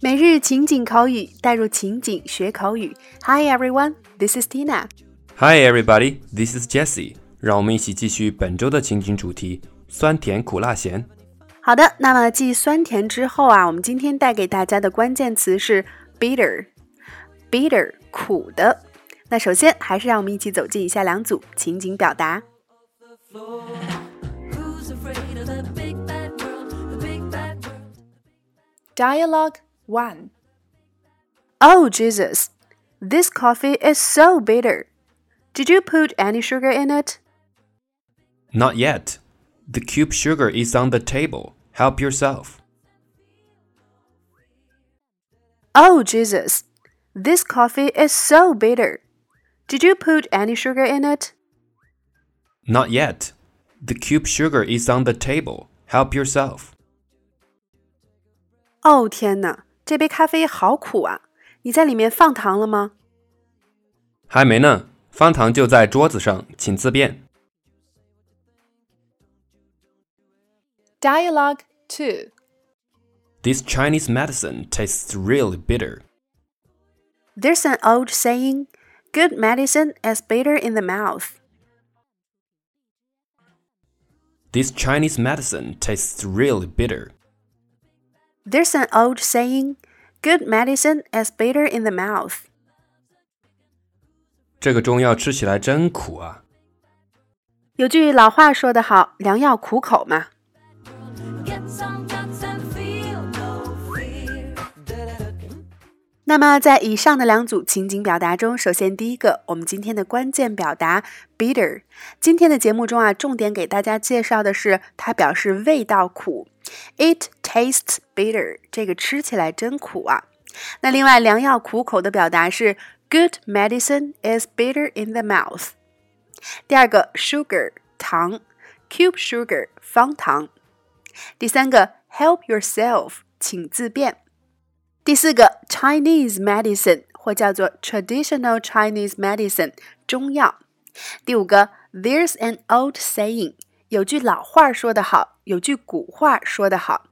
每日情景口语，带入情景学口语。Hi everyone, this is Tina. Hi everybody, this is Jessie.。让我们一起继续本周的情景主题：酸甜苦辣咸。好的，那么继酸甜之后啊，我们今天带给大家的关键词是 bitter，bitter 苦的。那首先还是让我们一起走进以下两组情景表达。 Who's afraid of the big bad world? The big bad world. Dialogue 1 Oh Jesus, this coffee is so bitter. Did you put any sugar in it? Not yet. The cube sugar is on the table. Help yourself. Oh Jesus, this coffee is so bitter. Did you put any sugar in it? Not yet. The cube sugar is on the table. Help yourself. 哦天哪，这杯咖啡好苦啊！你在里面放糖了吗？还没呢，方糖就在桌子上，请自便。 Dialogue 2 This Chinese medicine tastes really bitter. There's an old saying, good medicine is bitter in the mouth. This Chinese medicine tastes really bitter. There's an old saying, good medicine is bitter in the mouth. 这个中药吃起来真苦啊！有句老话说得好，良药苦口嘛。 那么在以上的两组情景表达中，首先第一个，我们今天的关键表达 bitter。今天的节目中啊，重点给大家介绍的是它表示味道苦，it tastes bitter，这个吃起来真苦啊。那另外良药苦口的表达是 good medicine is bitter in the mouth。第二个 sugar 糖，cube sugar 方糖。第三个 help yourself 请自便。第四个 Chinese medicine 或叫做 traditional Chinese medicine 中药。第五个 There's an old saying 有句老话说得好，有句古话说得好。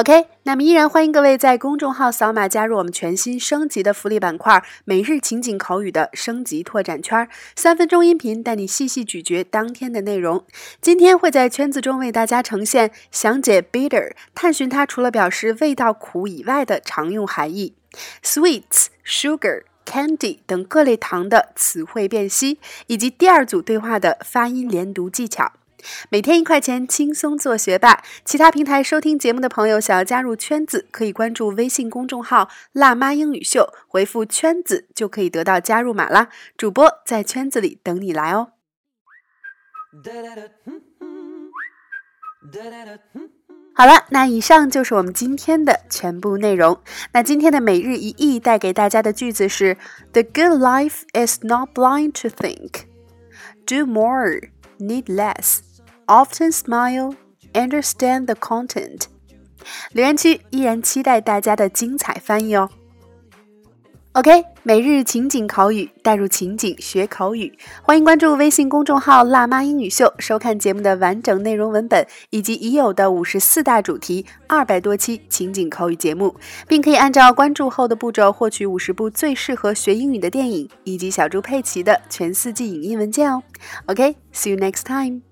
OK，那么依然欢迎各位在公众号扫码加入我们全新升级的福利板块——每日情景口语的升级拓展圈，三分钟音频带你细细咀嚼当天的内容。今天会在圈子中为大家呈现详解 bitter，探寻它除了表示味道苦以外的常用含义，sweets、sugar、candy 等各类糖的词汇辨析，以及第二组对话的发音连读技巧。每天一块钱，轻松做学霸。其他平台收听节目的朋友，想要加入圈子，可以关注微信公众号“辣妈英语秀”，回复“圈子”就可以得到加入码啦。主播在圈子里等你来哦。好了，那以上就是我们今天的全部内容。那今天的每日一译带给大家的句子是：The good life is not blind to think. Do more, need less. Often smile, understand the content. 留言区依然期待大家的精彩翻译哦。OK，每日情景口语，带入情景学口语。欢迎关注微信公众号“辣妈英语秀”，收看节目的完整内容文本以及已有的五十四大主题、二百多期情景口语节目，并可以按照关注后的步骤获取五十部最适合学英语的电影以及小猪佩奇的全四季影音文件哦。OK，see、you next time。